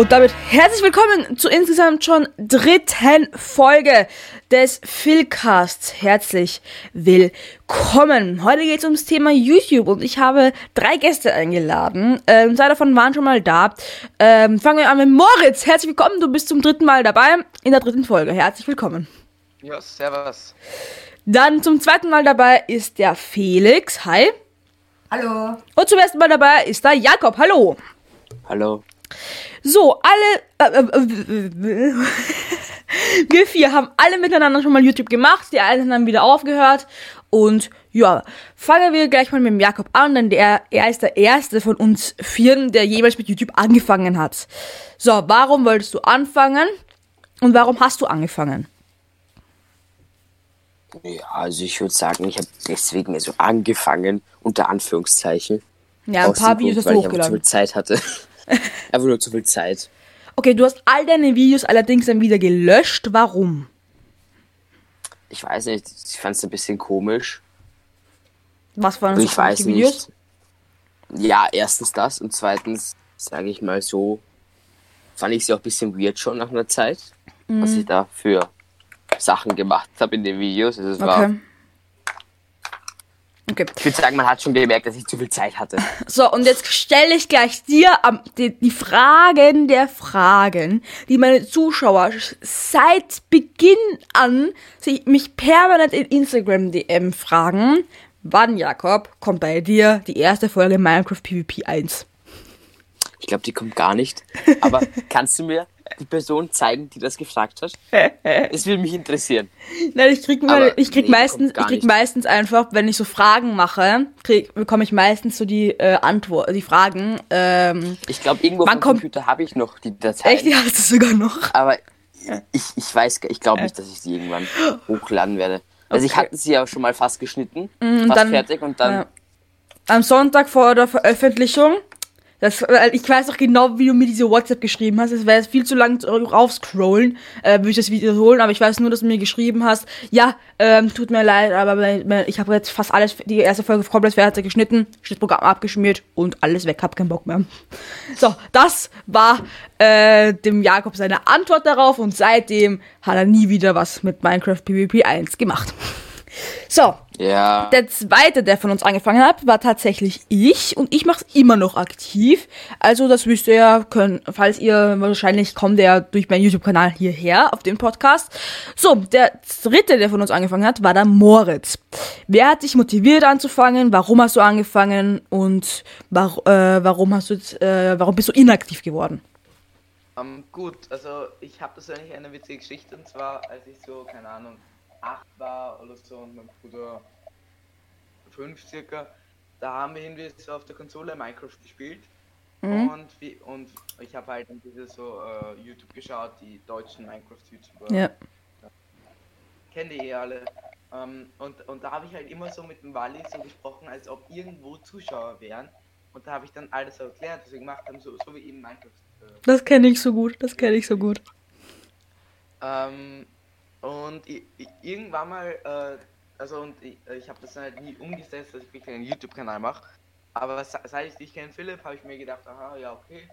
Und damit herzlich willkommen zur insgesamt schon dritten Folge des Philcasts. Herzlich willkommen. Heute geht es ums Thema YouTube und ich habe drei Gäste eingeladen. Ähm, zwei davon waren schon mal da. Ähm, fangen wir an mit Moritz. Herzlich willkommen. Du bist zum dritten Mal dabei in der dritten Folge. Herzlich willkommen. Ja, servus. Dann zum zweiten Mal dabei ist der Felix. Hi. Hallo. Und zum ersten Mal dabei ist der Jakob. Hallo. Hallo. So, alle. Äh, äh, äh, wir vier haben alle miteinander schon mal YouTube gemacht. Die einen haben wieder aufgehört. Und ja, fangen wir gleich mal mit dem Jakob an, denn der, er ist der erste von uns vieren, der jeweils mit YouTube angefangen hat. So, warum wolltest du anfangen? Und warum hast du angefangen? Ja, also ich würde sagen, ich habe deswegen so angefangen, unter Anführungszeichen. Ja, ein paar Videos Grund, hast du weil ich hochgeladen. viel Zeit hatte. einfach nur zu viel Zeit. Okay, du hast all deine Videos allerdings dann wieder gelöscht. Warum? Ich weiß nicht, ich fand es ein bisschen komisch. Was waren so ich weiß Videos? nicht. Ja, erstens das und zweitens, sage ich mal so, fand ich sie auch ein bisschen weird schon nach einer Zeit, Mhm. was ich da für Sachen gemacht habe in den Videos. Also es war, Okay. Ich würde sagen, man hat schon gemerkt, dass ich zu viel Zeit hatte. So, und jetzt stelle ich gleich dir die, die Fragen der Fragen, die meine Zuschauer seit Beginn an sich, mich permanent in Instagram DM fragen. Wann, Jakob, kommt bei dir die erste Folge Minecraft PvP 1? Ich glaube, die kommt gar nicht. Aber kannst du mir die Person zeigen, die das gefragt hat? Es würde mich interessieren. Nein, ich krieg, mal, ich krieg nee, meistens, ich krieg nicht. meistens einfach, wenn ich so Fragen mache, krieg, bekomme ich meistens so die äh, Antwort, die Fragen. Ähm, Ich glaube, irgendwo kommt- Computer habe ich noch die Datei. echt, die hast du sogar noch. Aber ich, ich weiß, ich glaube nicht, dass ich die irgendwann hochladen werde. Also ich Okay. hatte sie ja schon mal fast geschnitten, und fast dann- fertig und dann Ja. Am Sonntag vor der Veröffentlichung. Das, ich weiß auch genau, wie du mir diese WhatsApp geschrieben hast. Es wäre jetzt viel zu lang raufscrollen, äh, würde ich das wiederholen, aber ich weiß nur, dass du mir geschrieben hast, ja, ähm, tut mir leid, aber ich habe jetzt fast alles, die erste Folge komplett fertig geschnitten, Schnittprogramm abgeschmiert und alles weg, hab keinen Bock mehr. So, das war äh, dem Jakob seine Antwort darauf und seitdem hat er nie wieder was mit Minecraft PvP 1 gemacht. So, ja, der zweite, der von uns angefangen hat, war tatsächlich ich und ich mache es immer noch aktiv. Also das wisst ihr ja, können, falls ihr wahrscheinlich kommt der durch meinen YouTube-Kanal hierher auf den Podcast. So, der dritte, der von uns angefangen hat, war der Moritz. Wer hat dich motiviert anzufangen? Warum hast du angefangen? Und war, äh, warum hast du jetzt, äh, warum bist du inaktiv geworden? Ähm, gut, also ich habe das eigentlich eine witzige Geschichte und zwar, als ich so, keine Ahnung, acht war oder so und mein Bruder fünf circa, da haben wir irgendwie so auf der Konsole Minecraft gespielt und, wie, und ich habe halt diese so äh, YouTube geschaut, die deutschen Minecraft-YouTuber. Ja. Kennt ihr eh alle. Ähm, und, und da habe ich halt immer so mit dem Wally so gesprochen, als ob irgendwo Zuschauer wären. Und da habe ich dann alles erklärt, was wir gemacht haben, so, so wie eben Minecraft. Äh, Das kenne ich so gut, das kenne ich so gut. Ähm, und i- i- irgendwann mal, äh, also und ich, ich habe das halt nie umgesetzt, dass ich wirklich einen YouTube-Kanal mache. Aber se- seit ich dich kenne, Philipp, habe ich mir gedacht, aha, ja, okay,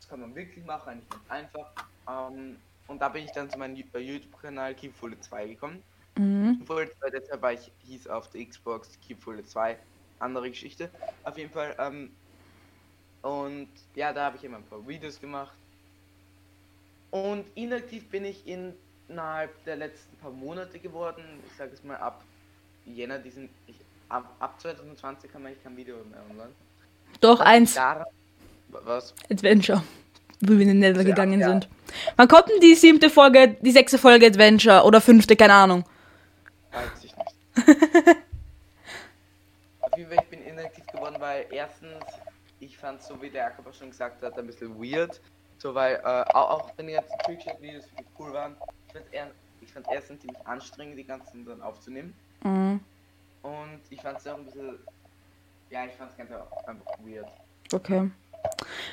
das kann man wirklich machen, eigentlich ganz einfach. Ähm, und da bin ich dann zu meinem äh, YouTube-Kanal Keepfulle 2 gekommen. Mhm. Keepfulle 2, deshalb war ich, hieß auf der Xbox Keepfulle 2, andere Geschichte. Auf jeden Fall, ähm, und ja, da habe ich immer ein paar Videos gemacht. Und inaktiv bin ich innerhalb der letzten paar Monate geworden. Ich sage es mal ab Jänner diesen. Ich, ab, ab 2020 kann man eigentlich kein Video mehr online. Doch, eins. Daran- Was? Adventure. Wo wir in den Nether Ja, gegangen ja. sind. Wann kommt denn die siebte Folge, die sechste Folge Adventure oder fünfte, keine Ahnung. Weiß ich nicht. Auf jeden Fall, ich bin inaktiv geworden, weil erstens, ich fand so wie der Jakob schon gesagt hat, ein bisschen weird. So, weil äh, auch, auch wenn die ganzen Trickshot-Videos cool waren, ich fand eher, ich fand erstens ziemlich anstrengend, die ganzen dann aufzunehmen. Mhm. Und ich fand es auch ein bisschen, ja, ich fand es ganz einfach weird. Okay.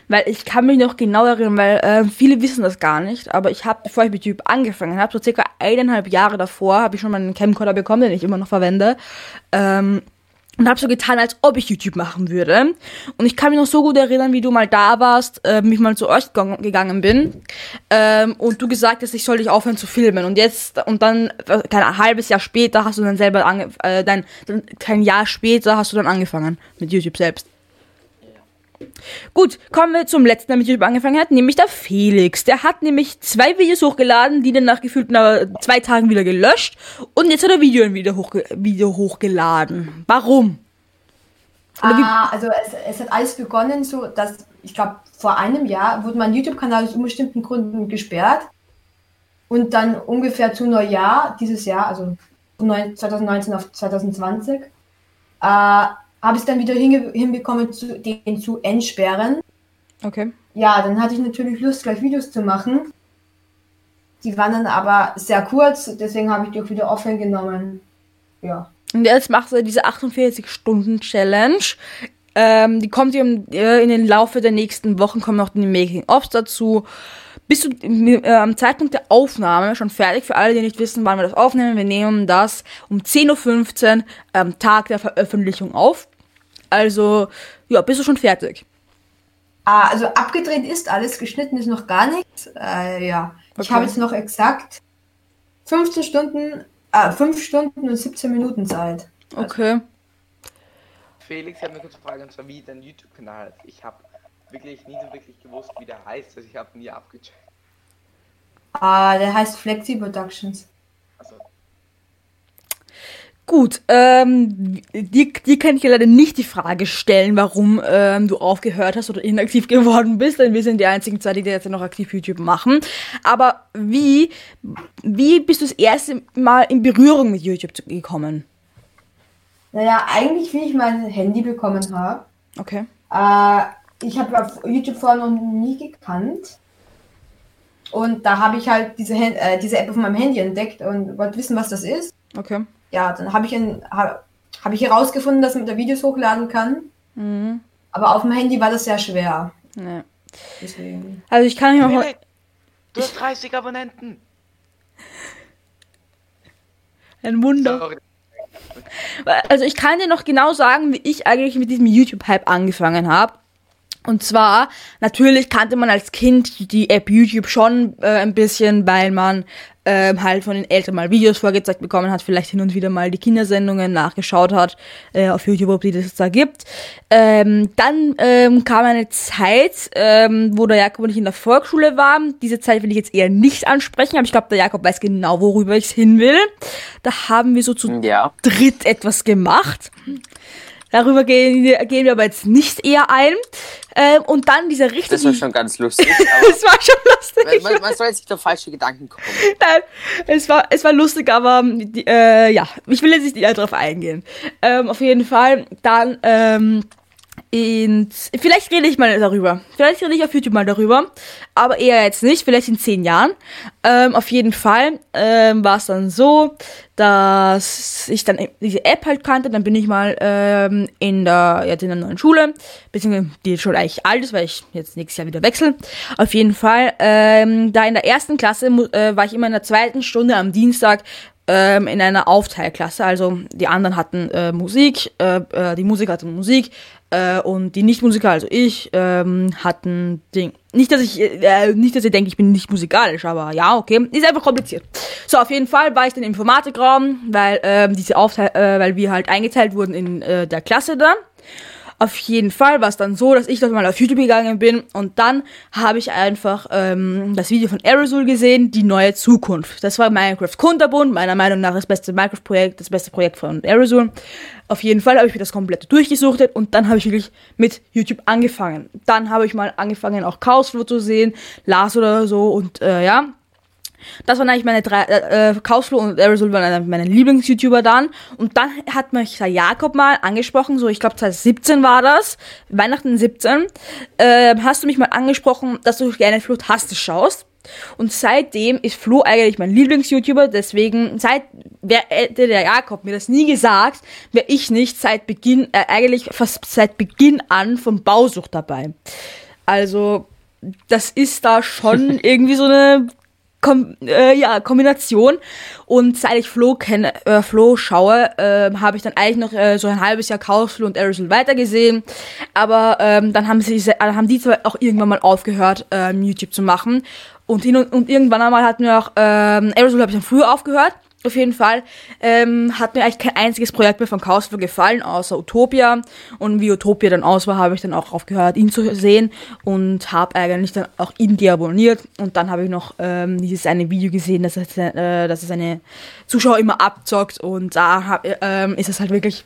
Weil ich kann mich noch genau erinnern, weil äh, viele wissen das gar nicht, aber ich habe, bevor ich mit YouTube angefangen habe, so circa eineinhalb Jahre davor, habe ich schon mal einen Camcorder bekommen, den ich immer noch verwende. Ähm, und habe so getan, als ob ich YouTube machen würde. Und ich kann mich noch so gut erinnern, wie du mal da warst, äh, mich mal zu euch gegangen bin ähm, und du gesagt hast, ich soll dich aufhören zu filmen. Und jetzt und dann äh, kein halbes Jahr später hast du dann selber ange äh, dein, kein Jahr später hast du dann angefangen mit YouTube selbst. Gut, kommen wir zum letzten, der mit YouTube angefangen hat, nämlich der Felix. Der hat nämlich zwei Videos hochgeladen, die dann nach gefühlt zwei Tagen wieder gelöscht und jetzt hat er Video wieder hochge Video hochgeladen. Warum? Ah, also es, es hat alles begonnen so, dass ich glaube vor einem Jahr wurde mein YouTube-Kanal aus unbestimmten Gründen gesperrt und dann ungefähr zu Neujahr dieses Jahr, also 2019 auf 2020, äh, habe ich es dann wieder hinbekommen, zu, den zu entsperren. Okay. Ja, dann hatte ich natürlich Lust, gleich Videos zu machen. Die waren dann aber sehr kurz, deswegen habe ich die auch wieder offline genommen. Ja. Und jetzt machst du diese 48-Stunden-Challenge. Ähm, die kommt in, äh, in den Laufe der nächsten Wochen, kommen noch die Making-ofs dazu. Bist du äh, am Zeitpunkt der Aufnahme schon fertig? Für alle, die nicht wissen, wann wir das aufnehmen, wir nehmen das um 10.15 Uhr am Tag der Veröffentlichung auf. Also, ja, bist du schon fertig? Ah, also abgedreht ist alles, geschnitten ist noch gar nichts. Äh, ja, okay. ich habe jetzt noch exakt 15 Stunden, äh, 5 Stunden und 17 Minuten Zeit. Okay. Felix, ich habe eine kurze Frage, und zwar wie dein YouTube-Kanal ist. Ich habe wirklich nie so wirklich gewusst, wie der heißt. Also ich habe nie abgecheckt. Ah, der heißt Flexi Productions. Gut, ähm, dir, dir kann ich ja leider nicht die Frage stellen, warum ähm, du aufgehört hast oder inaktiv geworden bist, denn wir sind die einzigen zwei, die jetzt noch aktiv YouTube machen. Aber wie, wie bist du das erste Mal in Berührung mit YouTube gekommen? Naja, eigentlich wie ich mein Handy bekommen habe. Okay. Äh, ich habe auf YouTube vorher noch nie gekannt. Und da habe ich halt diese, äh, diese App auf meinem Handy entdeckt und wollte wissen, was das ist. Okay ja, dann habe ich, hab, hab ich herausgefunden, dass man da Videos hochladen kann. Mhm. Aber auf dem Handy war das sehr schwer. Nee. Deswegen. Also ich kann mich noch. Du hast 30 Abonnenten. Ein Wunder. Sorry. Also ich kann dir noch genau sagen, wie ich eigentlich mit diesem YouTube-Hype angefangen habe. Und zwar, natürlich kannte man als Kind die App YouTube schon äh, ein bisschen, weil man ähm, halt von den Eltern mal Videos vorgezeigt bekommen hat, vielleicht hin und wieder mal die Kindersendungen nachgeschaut hat äh, auf YouTube, ob die das da gibt. Ähm, dann ähm, kam eine Zeit, ähm, wo der Jakob und ich in der Volksschule waren. Diese Zeit will ich jetzt eher nicht ansprechen, aber ich glaube, der Jakob weiß genau, worüber ich hin will. Da haben wir so zu ja. dritt etwas gemacht. Darüber gehen, gehen wir aber jetzt nicht eher ein. Ähm, und dann dieser richtige. Das war schon ganz lustig. Es war schon lustig. Man, man, soll jetzt nicht auf falsche Gedanken kommen. Nein, es war, es war lustig, aber die, äh, ja, ich will jetzt nicht darauf eingehen. Ähm, auf jeden Fall, dann ähm, in, vielleicht rede ich mal darüber. Vielleicht rede ich auf YouTube mal darüber. Aber eher jetzt nicht. Vielleicht in zehn Jahren. Ähm, auf jeden Fall ähm, war es dann so, dass ich dann diese App halt kannte. Dann bin ich mal ähm, in der jetzt in der neuen Schule, beziehungsweise die schon eigentlich alt ist, weil ich jetzt nächstes Jahr wieder wechsle. Auf jeden Fall. Ähm, da in der ersten Klasse äh, war ich immer in der zweiten Stunde am Dienstag ähm, in einer Aufteilklasse. Also die anderen hatten äh, Musik, äh, äh, die Musiker hatten Musik äh, und die Nicht-Musiker, also ich, ähm, hatten Ding. Nicht, dass ich, äh, nicht, dass ihr denkt, ich bin nicht musikalisch, aber ja, okay. Ist einfach kompliziert. So, auf jeden Fall war ich dann im Informatikraum, weil ähm, diese Aufteil, äh, weil wir halt eingeteilt wurden in äh, der Klasse da. Auf jeden Fall war es dann so, dass ich dort mal auf YouTube gegangen bin und dann habe ich einfach ähm, das Video von Aerosol gesehen, die neue Zukunft. Das war Minecraft Kunterbund, meiner Meinung nach das beste Minecraft-Projekt, das beste Projekt von Aerosol. Auf jeden Fall habe ich mir das komplett durchgesuchtet und dann habe ich wirklich mit YouTube angefangen. Dann habe ich mal angefangen, auch Chaosflow zu sehen, Lars oder so und äh, ja, das waren eigentlich meine drei, äh, äh Kausflo und Aerosol waren meine Lieblings-YouTuber dann. Und dann hat mich der Jakob mal angesprochen, so ich glaube 2017 war das, Weihnachten 17, äh, hast du mich mal angesprochen, dass du gerne Flo Taste schaust. Und seitdem ist Flo eigentlich mein Lieblings-YouTuber, deswegen, seit, wer hätte der Jakob mir das nie gesagt, wäre ich nicht seit Beginn, äh, eigentlich fast seit Beginn an von Bausucht dabei. Also, das ist da schon irgendwie so eine Kom äh, ja, Kombination. Und seit ich Flo kenne, äh, Flo schaue, äh, habe ich dann eigentlich noch äh, so ein halbes Jahr Chaosflo und Aerosol weitergesehen. Aber ähm, dann haben sie äh, haben die zwar auch irgendwann mal aufgehört, ähm, YouTube zu machen. Und hin und, und irgendwann einmal hat mir auch ähm, Aerosol habe ich dann früher aufgehört. Auf jeden Fall ähm, hat mir eigentlich kein einziges Projekt mehr von Chaosflo gefallen, außer Utopia. Und wie Utopia dann aus war, habe ich dann auch aufgehört, ihn zu sehen und habe eigentlich dann auch ihn deabonniert. Und dann habe ich noch ähm, dieses eine Video gesehen, dass es, äh, dass es seine Zuschauer immer abzockt. Und da hab, ähm, ist es halt wirklich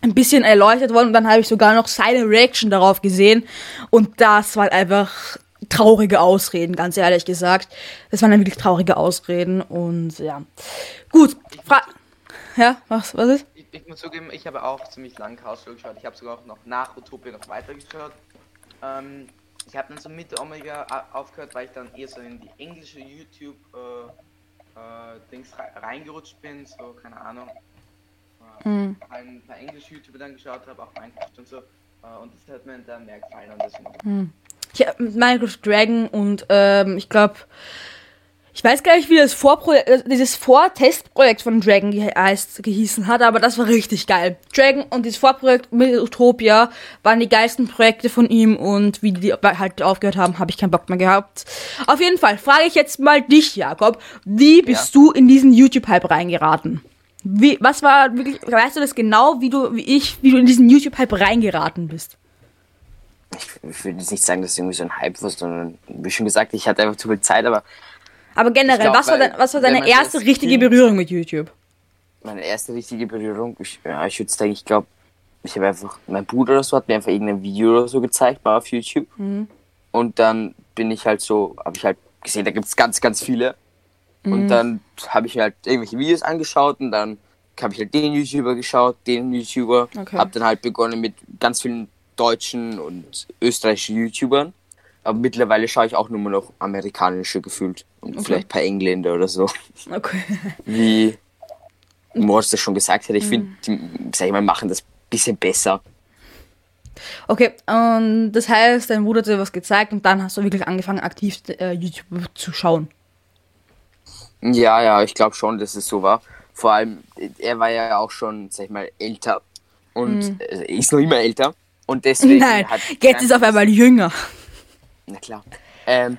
ein bisschen erleuchtet worden. Und dann habe ich sogar noch seine Reaction darauf gesehen. Und das war einfach traurige Ausreden, ganz ehrlich gesagt. Das waren dann wirklich traurige Ausreden und ja. Gut, Fra ja, was, was ist? Ich, ich muss zugeben, ich habe auch ziemlich lange Chaos geschaut. Ich habe sogar auch noch nach Utopia noch weiter geschaut. Ähm, ich habe dann so Mitte Omega aufgehört, weil ich dann eher so in die englische YouTube äh, äh, Dings reingerutscht bin, so keine Ahnung. Äh, mhm. Ein paar englische YouTuber dann geschaut habe, auch Minecraft und so. Äh, und das hat mir dann mehr gefallen und deswegen. Mhm. Ich habe Minecraft Dragon und ähm, ich glaube, ich weiß gar nicht, wie das Vorprojekt, äh, dieses Vortestprojekt von Dragon geheißt, gehießen hat, aber das war richtig geil. Dragon und dieses Vorprojekt mit Utopia waren die geilsten Projekte von ihm und wie die halt aufgehört haben, habe ich keinen Bock mehr gehabt. Auf jeden Fall frage ich jetzt mal dich, Jakob, wie bist ja. du in diesen YouTube-Hype reingeraten? Wie, was war wirklich, weißt du das genau, wie du, wie ich, wie du in diesen YouTube-Hype reingeraten bist? Ich, ich würde jetzt nicht sagen, dass es irgendwie so ein Hype war, sondern wie schon gesagt, ich hatte einfach zu viel Zeit, aber. Aber generell, glaub, was, war dein, was war deine erste richtige kind, Berührung mit YouTube? Meine erste richtige Berührung, ich, ja, ich würde sagen, ich glaube, ich habe einfach, mein Bruder oder so hat mir einfach irgendein Video oder so gezeigt, mal auf YouTube. Mhm. Und dann bin ich halt so, habe ich halt gesehen, da gibt es ganz, ganz viele. Mhm. Und dann habe ich mir halt irgendwelche Videos angeschaut und dann habe ich halt den YouTuber geschaut, den YouTuber. Okay. Habe dann halt begonnen mit ganz vielen deutschen und österreichischen YouTubern. Aber mittlerweile schaue ich auch nur noch amerikanische gefühlt. Und okay. vielleicht ein paar Engländer oder so. Okay. Wie Morris das schon gesagt hat, ich finde, die, sag ich mal, machen das ein bisschen besser. Okay, und das heißt, dein Bruder hat dir was gezeigt und dann hast du wirklich angefangen, aktiv äh, YouTube zu schauen. Ja, ja, ich glaube schon, dass es so war. Vor allem, er war ja auch schon, sag ich mal, älter. Und mhm. ist noch immer älter. Und deswegen Nein, hat jetzt ist auf einmal jünger. Na klar. Ähm,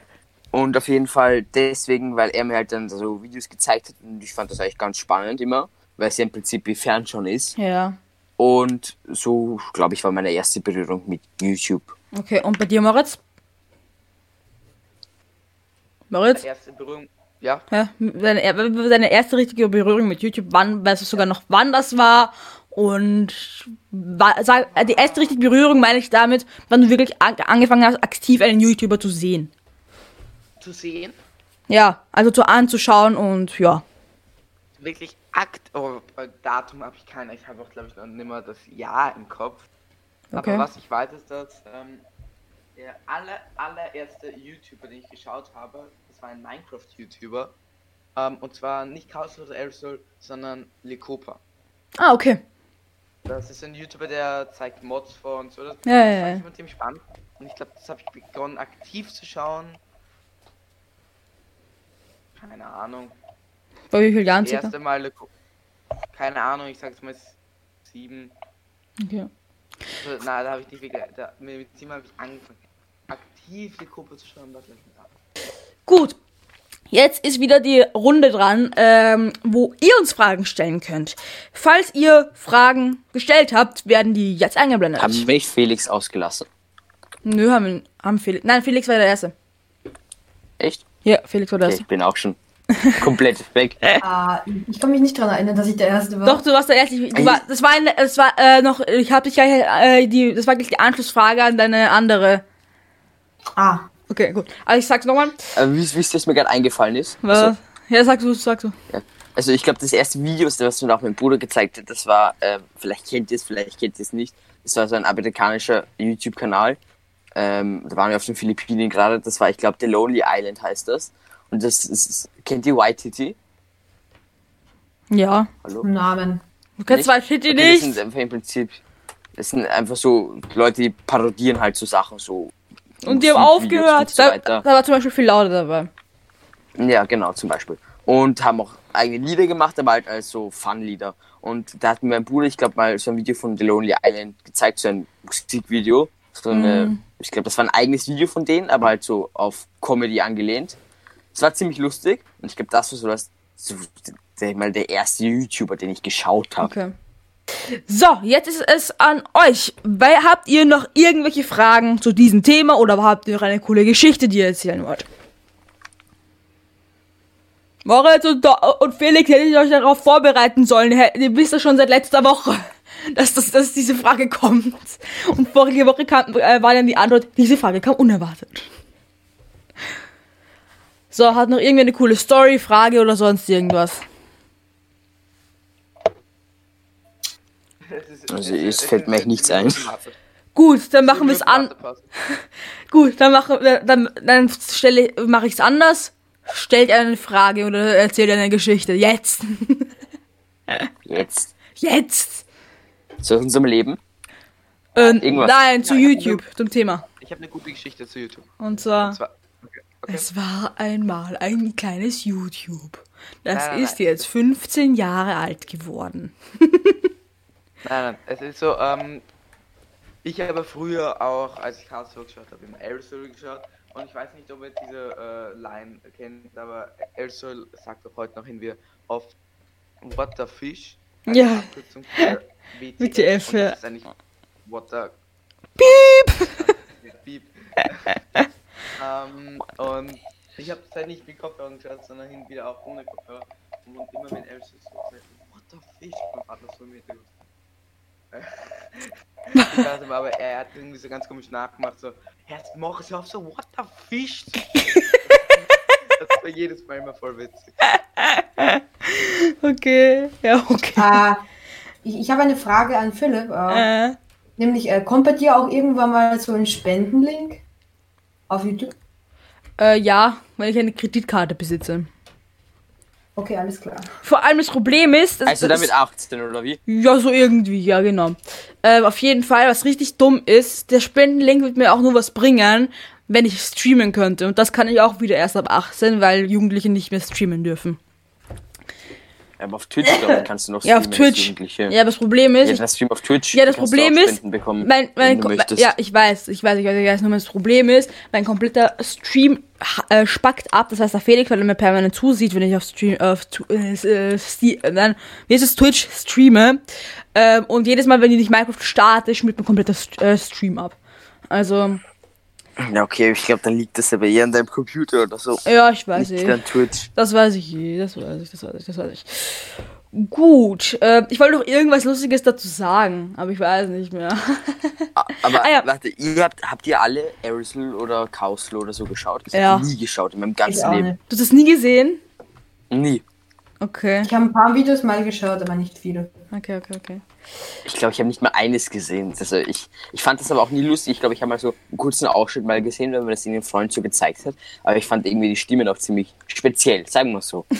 und auf jeden Fall deswegen, weil er mir halt dann so Videos gezeigt hat und ich fand das eigentlich ganz spannend immer, weil es ja im Prinzip wie fern schon ist. Ja. Und so, glaube ich, war meine erste Berührung mit YouTube. Okay, und bei dir, Moritz? Moritz? Erste Berührung, ja. ja deine, deine erste richtige Berührung mit YouTube, wann, weißt du sogar noch, wann das war und war, sag, die erste richtige Berührung meine ich damit, wann du wirklich angefangen hast, aktiv einen YouTuber zu sehen. Zu sehen? Ja, also zu anzuschauen und ja. Wirklich Akt, oh, Datum habe ich keiner. Ich habe auch, glaube ich, noch nicht mehr das Jahr im Kopf. Okay. Aber was ich weiß, ist, dass ähm, der aller, allererste YouTuber, den ich geschaut habe, das war ein Minecraft-YouTuber. Ähm, und zwar nicht Chaos oder Aerosol, sondern Lecopa. Ah, okay. Das ist ein YouTuber, der zeigt Mods vor und so. Das ja, ja, ja. mit dem spannend. Und ich glaube, das habe ich begonnen aktiv zu schauen. Keine Ahnung. Vor wie vielen Jahren das erste Mal, keine Ahnung, ich sag's mal sieben. Okay. Also, na, da habe ich nicht wirklich, da, mit sieben habe ich angefangen, aktiv die Gruppe zu schauen. Das Gut, Jetzt ist wieder die Runde dran, ähm, wo ihr uns Fragen stellen könnt. Falls ihr Fragen gestellt habt, werden die jetzt eingeblendet. Haben wir Felix ausgelassen? Nö, haben, haben Felix. Nein, Felix war der Erste. Echt? Ja, Felix war der okay, Erste. Ich bin auch schon komplett weg. Ah, ich kann mich nicht daran erinnern, dass ich der Erste war. Doch, du warst der Erste. Du war, das war, eine, das war äh, noch, ich habe dich gleich, äh, die, das war gleich die Anschlussfrage an deine andere. Ah. Okay, gut. Also ich sag's nochmal. Äh, wie, wie es mir gerade eingefallen ist. Was? Also, ja, sag du, sag du. Ja. Also ich glaube, das erste Video, was mir auch mein Bruder gezeigt hat, das war, äh, vielleicht kennt ihr es, vielleicht kennt ihr es nicht. Das war so ein amerikanischer YouTube-Kanal. Ähm, da waren wir auf den Philippinen gerade. Das war, ich glaube, The Lonely Island heißt das. Und das ist, kennt ihr White Titty? Ja. Hallo? Namen. Du kennst White Titty okay, nicht? Das sind einfach im Prinzip, das sind einfach so Leute, die parodieren halt so Sachen, so und die haben aufgehört. Da, da, war zum Beispiel viel lauter dabei. Ja, genau, zum Beispiel. Und haben auch eigene Lieder gemacht, aber halt als so Fun-Lieder. Und da hat mir mein Bruder, ich glaube, mal so ein Video von The Lonely Island gezeigt, so ein Musikvideo. So eine, Mhm. ich glaube, das war ein eigenes Video von denen, aber halt so auf Comedy angelehnt. Es war ziemlich lustig und ich glaube, das war so das, so, sag ich mal, der erste YouTuber, den ich geschaut habe. Okay. So, jetzt ist es an euch. Weil, habt ihr noch irgendwelche Fragen zu diesem Thema oder habt ihr noch eine coole Geschichte, die ihr erzählen wollt? Moritz und, und Felix hätte ich euch darauf vorbereiten sollen. Ihr wisst ja schon seit letzter Woche, dass, das, dass diese Frage kommt. Und vorige Woche kam, äh, war dann die Antwort, diese Frage kam unerwartet. So, hat noch irgendwie eine coole Story, Frage oder sonst irgendwas? Ist- Also, es- fällt mir echt nichts ein. Gut, dann machen wir es an. Gut, dann mache dann dann stelle mache ich es anders. Stellt eine Frage oder erzählt eine Geschichte. Jetzt. Jetzt. Jetzt. Zu unserem Leben. Äh, Irgendwas. nein, zu Ja, YouTube, zum Thema. Ich habe eine gute Geschichte zu YouTube. Und zwar, Und zwar, okay, okay. es war einmal ein kleines YouTube. Das Nein, nein, ist nein. jetzt 15 Jahre alt geworden. Nein, nein, es ist so, ähm, ich habe früher auch, als ich Carlsberg geschaut habe, immer Aerosol geschaut und ich weiß nicht, ob ihr diese äh, Line kennt, aber Aerosol sagt doch heute noch hin wir oft What the Fish. Ja. Abkürzung für WTF. WTF, ja. Das ist eigentlich What the Piep! Piep. ähm, und ich habe es halt nicht mit Kopfhörern geschaut, sondern hin wieder auch ohne Kopfhörer. Und immer wenn Aerosol so sagt, What the Fish, mein Vater so weiß nicht, aber er hat irgendwie so ganz komisch nachgemacht, so, jetzt mach es auf so, what the fish? das war jedes Mal immer voll witzig. Okay, ja, okay. Äh, ich ich habe eine Frage an Philipp. Äh, Äh, nämlich, äh, kommt bei dir auch irgendwann mal so ein Spendenlink auf YouTube? äh, ja, wenn ich eine Kreditkarte besitze. Okay, alles klar. Vor allem das Problem ist, dass Also damit 18, oder wie? Ja, so irgendwie, ja, genau. Äh, auf jeden Fall, was richtig dumm ist, der Spendenlink wird mir auch nur was bringen, wenn ich streamen könnte. Und das kann ich auch wieder erst ab 18, weil Jugendliche nicht mehr streamen dürfen. Aber auf Twitch, glaube ich, kannst du noch Ja, auf Twitch. Ja, das Problem ist, Ja, das Stream auf Twitch. ja, das Problem ist, bekommen, mein, mein, ja, ich weiß, ich weiß, ich weiß, ich weiß, nur das Problem ist, mein kompletter Stream äh, spackt ab, das heißt, der Felix, weil er mir permanent zusieht, wenn ich auf Stream, auf, äh, äh, Sti- äh, nein, wie ist es, Twitch streame, ähm, und jedes Mal, wenn ich nicht Minecraft starte, schmiert mein kompletter St äh, Stream ab. Also, Ja, okay, ich glaube, dann liegt das aber eher an deinem Computer oder so. ja, ich weiß Nicht eh. an Twitch. Das weiß ich eh, das weiß ich, das weiß ich, das weiß ich. Gut, äh, ich wollte noch irgendwas Lustiges dazu sagen, aber ich weiß nicht mehr. Aber Ah, ja. warte, ihr habt, habt ihr alle Aerosol oder Kauslo oder so geschaut? Ich Ja. habe nie geschaut in meinem ganzen Leben. Du hast das nie gesehen? Nie. Okay, Ich habe ein paar Videos mal geschaut, aber nicht viele. okay, okay, okay. Ich glaube, ich habe nicht mal eines gesehen. Also ich, ich fand das aber auch nie lustig. Ich glaube, ich habe mal so einen kurzen Ausschnitt mal gesehen, wenn man das irgendeinem Freund so gezeigt hat. Aber ich fand irgendwie die Stimmen auch ziemlich speziell, sagen wir so.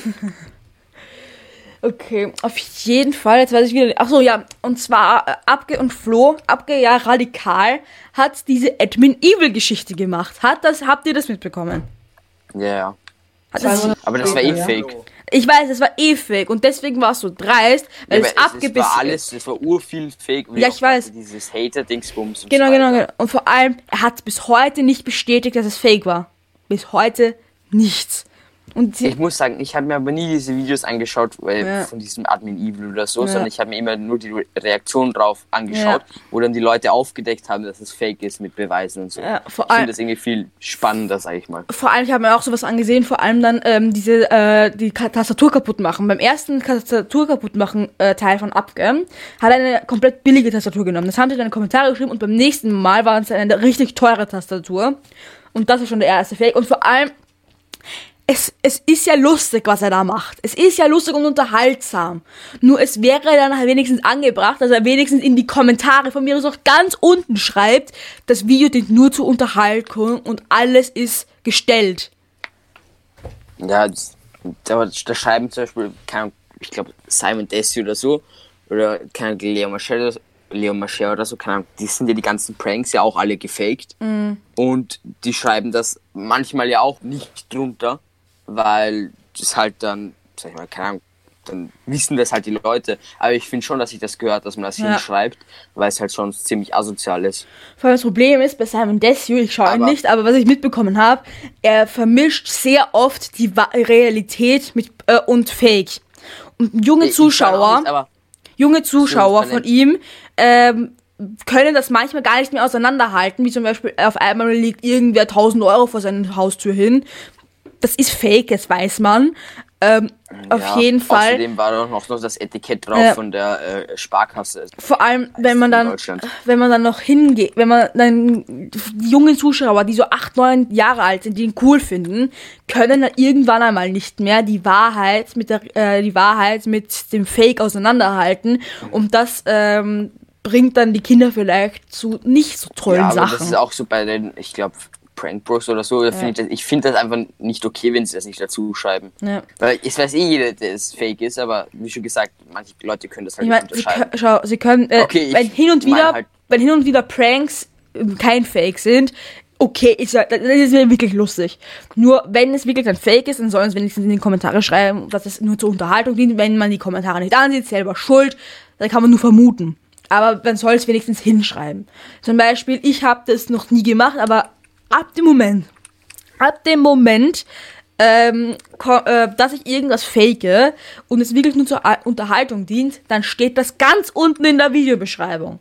Okay, auf jeden Fall, jetzt weiß ich wieder. Ach so, ja, und zwar äh, Abge und Flo, Abge ja radikal, hat diese Admin Evil Geschichte gemacht. Hat das, habt ihr das mitbekommen? Ja, ja. Das, Monate Aber das war eh ja. fake. Ich weiß, es war eh fake und deswegen war es so dreist, weil Ja, es aber es, es abgebissen war alles, es war urviel fake. Ja, ich weiß. Dieses Hater-Dingsbums. und Genau, so genau, genau. Und vor allem, er hat bis heute nicht bestätigt, dass es fake war. Bis heute nichts. Und Ich muss sagen, ich habe mir aber nie diese Videos angeschaut, weil Ja. von diesem Admin Evil oder so, Ja. sondern ich habe mir immer nur die Re Reaktion drauf angeschaut, wo dann die Leute aufgedeckt haben, dass es fake ist mit Beweisen und so. Ja, vor ich finde das irgendwie viel spannender, sag ich mal. vor allem, ich habe mir auch sowas angesehen, vor allem dann ähm, diese, äh, die Tastatur kaputt machen. Beim ersten Tastatur kaputt machen äh, Teil von Abge hat er eine komplett billige Tastatur genommen. Das haben sie dann in die Kommentare geschrieben und beim nächsten Mal war es eine richtig teure Tastatur. Und das ist schon der erste Fake. Und vor allem, es, es ist ja lustig, was er da macht. Es ist ja lustig und unterhaltsam. Nur es wäre dann halt wenigstens angebracht, dass er wenigstens in die Kommentare von mir aus auch ganz unten schreibt, das Video dient nur zur Unterhaltung und alles ist gestellt. Ja, das, da, da schreiben zum Beispiel, Ahnung, ich glaube Simon Desi oder so, oder Ahnung, Leo so, Leo Machel oder so, keine Ahnung, die sind ja die ganzen Pranks ja auch alle gefaked. Und die schreiben das manchmal ja auch nicht drunter, weil das halt dann, sag ich mal, keine Ahnung, dann wissen das halt die Leute. Aber ich finde schon, dass ich das gehört, dass man das Ja. hinschreibt, weil es halt schon ziemlich asozial ist. Vor allem das Problem ist bei Simon Desue, ich schaue ihn nicht, aber was ich mitbekommen habe, er vermischt sehr oft die Realität mit äh, und Fake. Und junge Ich- Zuschauer, nicht, aber junge Zuschauer von ihm ähm, können das manchmal gar nicht mehr auseinanderhalten, wie zum Beispiel auf einmal liegt irgendwer 1000 Euro vor seiner Haustür hin. Das ist Fake, das weiß man. Ähm, auf ja, jeden Fall. Außerdem war doch noch das Etikett drauf Ja. von der äh, Sparkasse. Vor allem, wenn man dann, wenn man dann noch hingeht, wenn man dann die jungen Zuschauer, die so acht, neun Jahre alt sind, die ihn cool finden, können dann irgendwann einmal nicht mehr die Wahrheit mit der, äh, die Wahrheit mit dem Fake auseinanderhalten. Und das ähm, bringt dann die Kinder vielleicht zu nicht so tollen Ja, aber Sachen. das ist auch so bei den, ich glaube, Prank Bros oder so. da find Ich, ich finde das einfach nicht okay, wenn sie das nicht dazu schreiben. ja. Weil ich weiß eh jeder, dass es fake ist, aber wie schon gesagt, manche Leute können das halt Ich meine, nicht sie, unterscheiden. kö- schau, sie können, äh, Okay, wenn hin und mein wieder, halt- wenn hin und wieder Pranks ähm, kein Fake sind, okay, ist ja, das ist ja wirklich lustig. Nur wenn es wirklich ein Fake ist, dann sollen es wenigstens in die Kommentare schreiben, dass es nur zur Unterhaltung dient. Wenn man die Kommentare nicht ansieht, selber schuld, dann kann man nur vermuten. Aber man soll es wenigstens hinschreiben. Zum Beispiel, ich habe das noch nie gemacht, aber ab dem Moment, ab dem Moment, ähm, äh, dass ich irgendwas fake und es wirklich nur zur A- Unterhaltung dient, dann steht das ganz unten in der Videobeschreibung.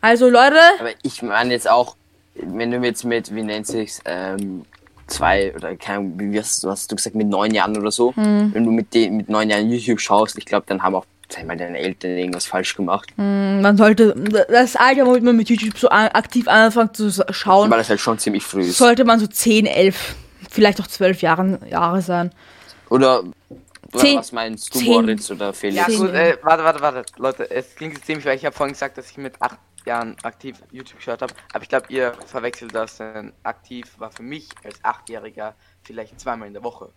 Also Leute, Aber ich meine jetzt auch, wenn du jetzt mit, wie nennt sich's, ähm, zwei oder keine Ahnung, wie hast, du- hast du gesagt, mit neun Jahren oder so, Hm. wenn du mit den mit neun Jahren YouTube schaust, ich glaube, dann haben auch, sag mal, deine Eltern irgendwas falsch gemacht. man sollte das Alter, womit man mit YouTube so aktiv anfängt zu schauen, Weil das halt schon ziemlich früh ist. sollte man so 10, 11, vielleicht auch 12 Jahren, Jahre sein. Oder, oder Zehn- was meinst du, zehn- Moritz oder Felix? Ja, gut, äh, warte, warte, warte. Leute, es klingt jetzt ziemlich, weil ich habe vorhin gesagt, dass ich mit acht Jahren aktiv YouTube geschaut habe. Aber ich glaube, ihr verwechselt das, denn aktiv war für mich als Achtjähriger vielleicht zweimal in der Woche.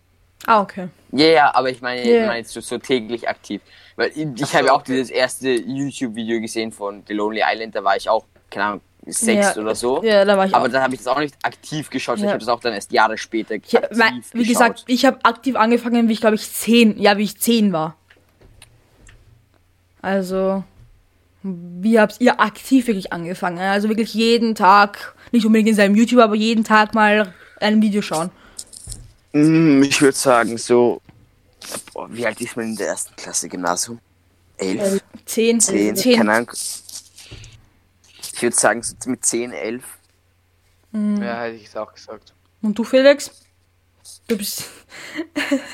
Ah, okay. Ja, ja, aber ich meine, Ja. ich meine jetzt so, so täglich aktiv. Weil ich, ich so, habe ja auch okay. dieses erste YouTube-Video gesehen von The Lonely Island, da war ich auch, keine Ahnung, sechs Ja, oder so. Ja, da war ich Aber auch. dann habe ich das auch nicht aktiv geschaut, Ja. ich habe das auch dann erst Jahre später aktiv mein, wie geschaut. gesagt, ich habe aktiv angefangen, wie ich glaube ich 10, ja, wie ich 10 war. Also, wie habt ihr aktiv wirklich angefangen? Also wirklich jeden Tag, nicht unbedingt in seinem YouTube, aber jeden Tag mal ein Video schauen. Mm, Ich würde sagen, so, boah, wie alt ist man in der ersten Klasse Gymnasium? Elf, 10, zehn, 10. keine Ahnung. Ich würde sagen, so mit zehn, elf. Mhm. Ja, hätte ich es auch gesagt. Und du, Felix? Du bist.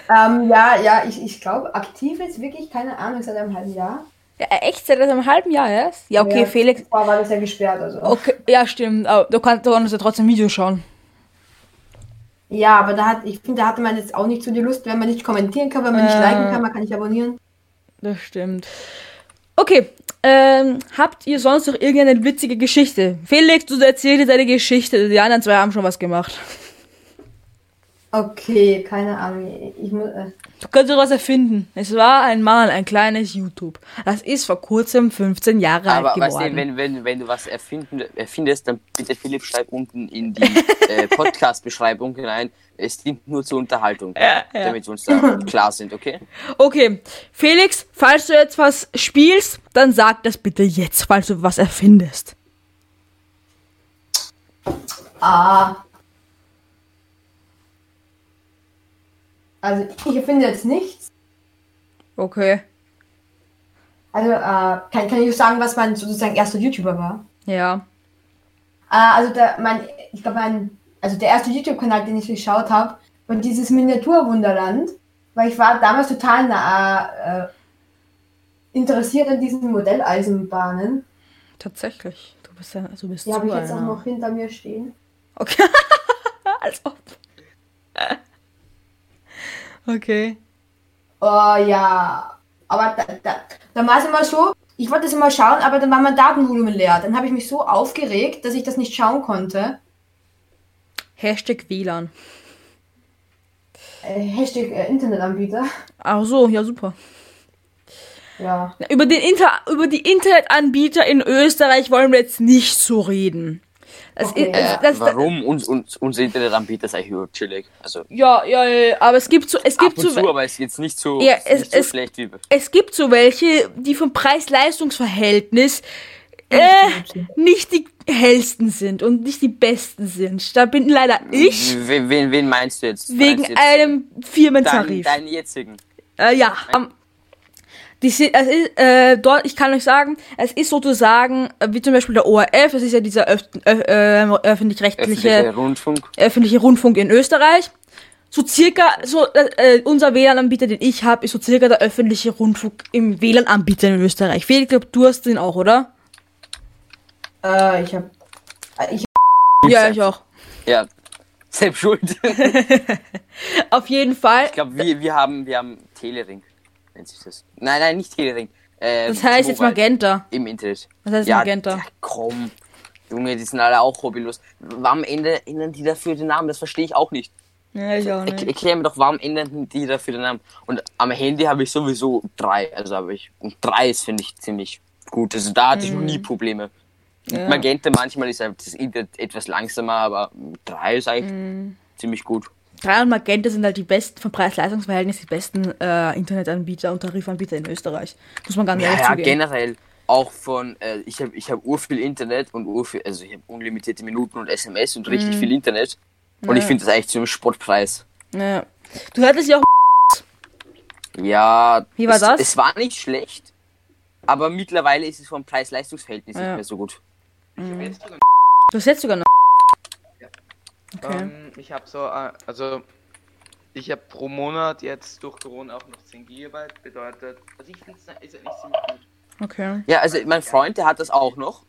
Ähm, ja, ja, ich, ich glaube, aktiv ist wirklich, keine Ahnung, seit einem halben Jahr. Ja, echt? Seit einem halben Jahr erst? Ja, okay, ja, Felix. Vorher war das ja gesperrt, also. Okay, ja, stimmt. Aber du kannst, du kannst ja trotzdem Video schauen. Ja, aber da hat, ich finde, da hatte man jetzt auch nicht so die Lust, wenn man nicht kommentieren kann, wenn man nicht Äh. liken kann, man kann nicht abonnieren. Das stimmt. Okay, ähm, habt ihr sonst noch irgendeine witzige Geschichte? Felix, du erzähl dir deine Geschichte. Die anderen zwei haben schon was gemacht. Okay, keine Ahnung. Ich muss, äh, Du kannst doch was erfinden. Es war einmal ein kleines YouTube. Das ist vor kurzem 15 Jahre Aber alt weißt geworden. du, wenn, wenn, wenn du was erfinden, erfindest, dann bitte Philipp schreib unten in die äh, Podcast-Beschreibung hinein. Es dient nur zur Unterhaltung, ja. damit wir uns da klar sind, okay? Okay, Felix, falls du jetzt was spielst, dann sag das bitte jetzt, falls du was erfindest. ah. Also, ich finde jetzt nichts. Okay. Also, äh, kann, kann ich sagen, was mein sozusagen erster YouTuber war? Ja. Äh, also, der, mein, ich glaube, mein, also der erste YouTube-Kanal, den ich geschaut habe, war dieses Miniaturwunderland, weil ich war damals total na, äh, interessiert an diesen Modelleisenbahnen. Tatsächlich. Du bist ja, du bist Die habe ich jetzt auch noch hinter mir stehen. Okay. Als ob. Okay. Oh ja, aber da, da, dann war es immer so, ich wollte es immer schauen, aber dann war mein Datenvolumen leer. Dann habe ich mich so aufgeregt, dass ich das nicht schauen konnte. Hashtag WLAN. Äh, Hashtag äh, Internetanbieter. Ach so, ja super. Ja. Über, den Inter über die Internetanbieter in Österreich wollen wir jetzt nicht so reden. Das Okay. ist, Äh, das, das, warum? Uns, uns, unser Internetanbieter ist eigentlich nur chillig. Also ja, ja, ja, aber es gibt so, es ab gibt und so, zu, aber es ist jetzt nicht so, Ja, es- nicht so es- schlecht wie. es gibt so welche, die vom Preis-Leistungs-Verhältnis äh, nicht die hellsten sind und nicht die besten sind. Da bin leider ich Wen, wen, wen meinst du jetzt? wegen meinst du jetzt einem deinen, Firmentarif. deinen jetzigen. Äh, ja, am, die es ist, äh, dort, ich kann euch sagen, es ist sozusagen, äh, wie zum Beispiel der ORF, das ist ja dieser öff, öff, äh, öffentlich-rechtliche Rundfunk. öffentliche Rundfunk in Österreich. So circa, so äh, unser WLAN-Anbieter, den ich habe, ist so circa der öffentliche Rundfunk im WLAN-Anbieter in Österreich. Felix, ich glaube, du hast den auch, oder? Äh, ich hab. äh, Ich Ja, ich auch. Ja, selbst schuld. Auf jeden Fall. Ich glaube, wir, wir haben, wir haben Telering, nennt sich das. Nein, nein, nicht Telering. Äh, Das heißt jetzt. Magenta. Im Internet. Was heißt ja, Magenta? Ja, komm. Junge, die sind alle auch hobbylos. Warum ändern die dafür den Namen? Das verstehe ich auch nicht. Ja, ich auch Er, nicht. erklär mir doch, warum ändern die dafür den Namen? Und am Handy habe ich sowieso drei. Also habe ich. Und drei ist, finde ich, ziemlich gut. Also da hatte ich noch nie Probleme. Mhm. Ja. Magenta manchmal ist halt das Internet etwas langsamer, aber drei ist eigentlich Mhm. ziemlich gut. Drei und Magenta sind halt die besten, vom Preis-Leistungs-Verhältnis, die besten äh, Internetanbieter und Tarifanbieter in Österreich. Muss man ganz Ja, ehrlich ja zugeben. generell auch von, äh, ich habe ich hab urviel Internet und urviel, also ich habe unlimitierte Minuten und SMS und Mhm. richtig viel Internet. Und ich finde das eigentlich zu einem Sportpreis. Ja. Du hattest ja auch. Ja, Wie war es, das? Es war nicht schlecht, aber mittlerweile ist es vom Preis-Leistungs-Verhältnis Ja. nicht mehr so gut. Sogar Du hast jetzt sogar noch. Okay. Ähm, ich habe so, äh, also ich habe pro Monat jetzt durch Corona auch noch 10 GB, bedeutet, also ich finde es ist eigentlich ziemlich gut. Okay. Ja, also mein Freund, der hat das auch noch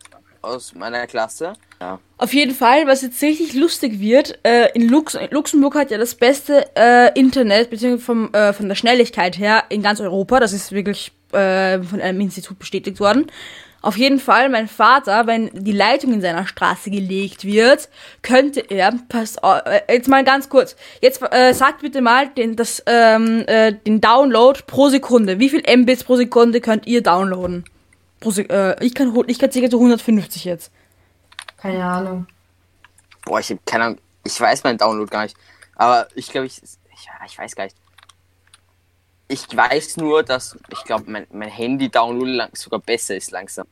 aus meiner Klasse. Ja. Auf jeden Fall, was jetzt richtig lustig wird, äh, in Lux Luxemburg hat ja das beste äh, Internet, beziehungsweise vom, äh, von der Schnelligkeit her in ganz Europa. Das ist wirklich äh, von einem Institut bestätigt worden. Auf jeden Fall, mein Vater, wenn die Leitung in seiner Straße gelegt wird, könnte er, pass auf, äh, jetzt mal ganz kurz, jetzt äh, sagt bitte mal den, das, ähm, äh, den Download pro Sekunde. Wie viel Mbits pro Sekunde könnt ihr downloaden? Pro Se äh, ich kann, ich kann circa so 150 jetzt. keine Ahnung. Boah, ich habe keine Ahnung, ich weiß meinen Download gar nicht. Aber ich glaube, ich, ich, ich weiß gar nicht. Ich weiß nur, dass ich glaube, mein, mein Handy-Download lang, sogar besser ist langsam.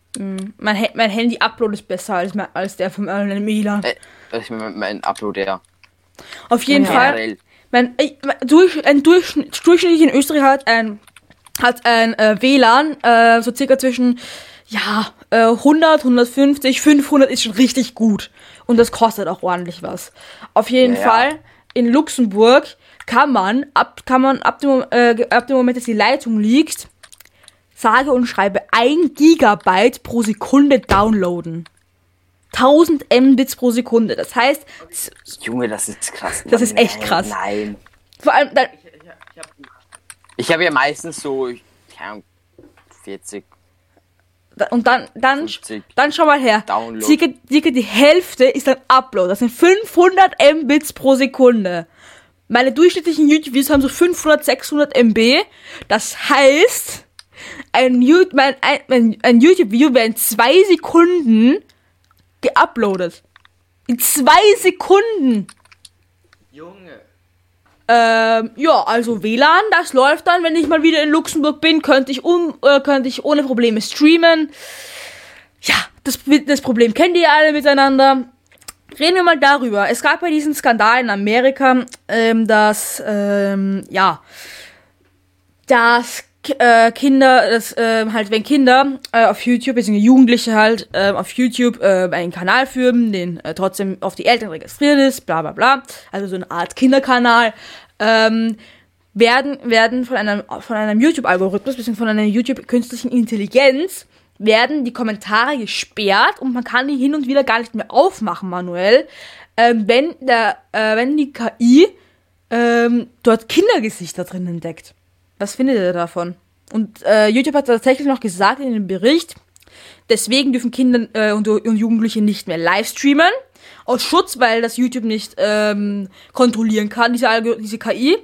Mein, Ha- mein Handy-Upload ist besser als, mein, als der von meinem Milan. Äh, ich mein, mein Upload, ja. Auf jeden Ja. Fall. Generell. Mein, mein, durch, ein Durchschnitt, durchschnittlich in Österreich hat ein, hat ein äh, WLAN äh, so circa zwischen ja, äh, 100, 150, 500 ist schon richtig gut. Und das kostet auch ordentlich was. Auf jeden Ja, ja. Fall in Luxemburg kann man ab, kann man ab dem, äh, ab dem Moment, dass die Leitung liegt, sage und schreibe 1 Gigabyte pro Sekunde downloaden. 1000 Mbits pro Sekunde. Das heißt, Junge, das ist krass. Das ist echt Nein, krass. Nein. vor allem, dann, Ich, ich, ich hab, Ich habe ja meistens so, Ahnung, 40. Da- Und dann, dann, 50 dann schau mal her. Download. Circa, circa die Hälfte ist ein Upload. Das sind 500 Mbits pro Sekunde. Meine durchschnittlichen YouTube-Videos haben so 500, 600 MB. Das heißt, ein, mein, ein, ein, ein YouTube-Video wäre in zwei Sekunden geuploadet. In zwei Sekunden. Junge. Ähm, ja, also WLAN, das läuft dann, wenn ich mal wieder in Luxemburg bin, könnte ich um, äh, könnte ich ohne Probleme streamen. Ja, das, das Problem kennt ihr alle miteinander. Reden wir mal darüber. Es gab bei diesen Skandal in Amerika, ähm, dass, ähm, ja, dass äh, Kinder, dass ähm, halt wenn Kinder äh, auf YouTube, beziehungsweise Jugendliche halt äh, auf YouTube äh, einen Kanal führen, den äh, trotzdem auf die Eltern registriert ist, bla bla bla, also so eine Art Kinderkanal, ähm, werden, werden von einem, von einem YouTube-Algorithmus, beziehungsweise von einer YouTube-künstlichen Intelligenz, werden die Kommentare gesperrt und man kann die hin und wieder gar nicht mehr aufmachen manuell, ähm, wenn der, äh, wenn die KI ähm, dort Kindergesichter drin entdeckt. Was findet ihr davon? Und äh, YouTube hat tatsächlich noch gesagt in dem Bericht, deswegen dürfen Kinder äh, und, und Jugendliche nicht mehr live streamen. Aus Schutz, weil das YouTube nicht ähm, kontrollieren kann, diese, diese KI.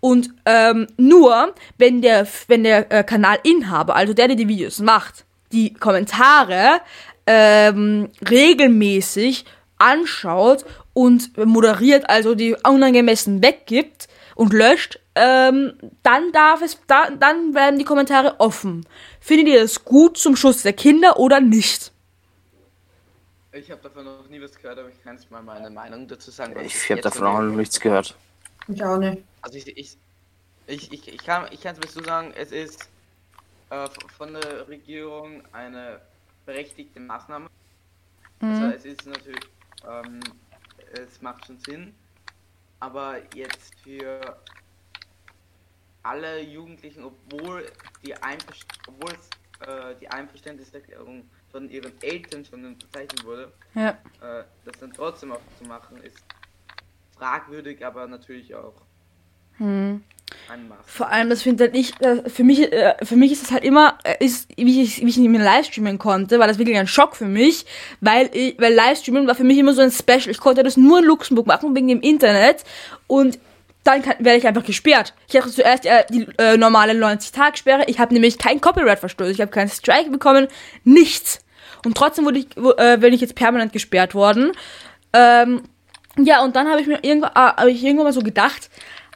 Und ähm, nur, wenn der, wenn der äh, Kanalinhaber, also der, der die Videos macht, die Kommentare ähm, regelmäßig anschaut und moderiert, also die unangemessen weggibt und löscht, ähm, dann darf es, da, dann werden die Kommentare offen. Findet ihr das gut zum Schutz der Kinder oder nicht? Ich habe davon noch nie was gehört, aber ich kann jetzt mal meine Meinung dazu sagen. was Ich habe davon von auch noch nichts gehört. Ich auch nicht. Also ich, ich, ich, ich, ich kann ich kann es so sagen, es ist äh, von der Regierung eine berechtigte Maßnahme. Also Mhm. es ist natürlich, ähm, es macht schon Sinn, aber jetzt für alle Jugendlichen, obwohl die, Einverst obwohl es, äh, die Einverständniserklärung von ihren Eltern schon unterzeichnet wurde, Ja. äh, das dann trotzdem auch zu machen, ist fragwürdig, aber natürlich auch Hm. Anmaßend. Vor allem, das finde halt ich, äh, für mich, äh, für mich ist es halt immer, äh, ist, wie ich, wie ich nicht mehr livestreamen konnte, war das wirklich ein Schock für mich, weil ich, weil Livestreamen war für mich immer so ein Special. Ich konnte das nur in Luxemburg machen, wegen dem Internet und dann werde ich einfach gesperrt. Ich hatte zuerst äh, die äh, normale 90-Tag-Sperre. Ich habe nämlich kein Copyright-Verstoß. Ich habe keinen Strike bekommen. Nichts. Und trotzdem wurde ich, äh, bin ich jetzt permanent gesperrt worden. Ähm, ja, und dann habe ich mir irgendwann, äh, habe ich irgendwann mal so gedacht,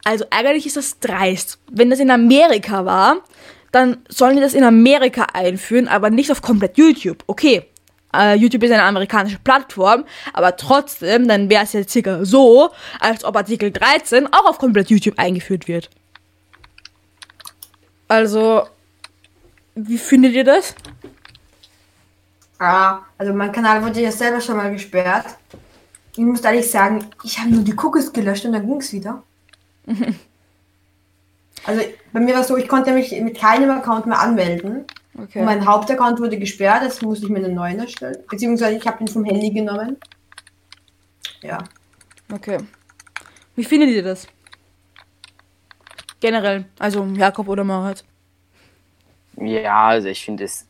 also eigentlich ist das dreist. Wenn das in Amerika war, dann sollen die das in Amerika einführen, aber nicht auf komplett YouTube. Okay, äh, YouTube ist eine amerikanische Plattform, aber trotzdem, dann wäre es jetzt circa so, als ob Artikel 13 auch auf komplett YouTube eingeführt wird. Also, wie findet ihr das? Ah, also mein Kanal wurde ja selber schon mal gesperrt. Ich muss ehrlich sagen, ich habe nur die Cookies gelöscht und dann ging es wieder. also bei mir war es so, ich konnte mich mit keinem Account mehr anmelden. Okay. Und mein Hauptaccount wurde gesperrt, jetzt musste ich mir einen neuen erstellen. Beziehungsweise ich habe den vom Handy genommen. Ja. Okay. Wie findet ihr das? Generell, also Jakob oder Moritz. Ja, also ich finde es.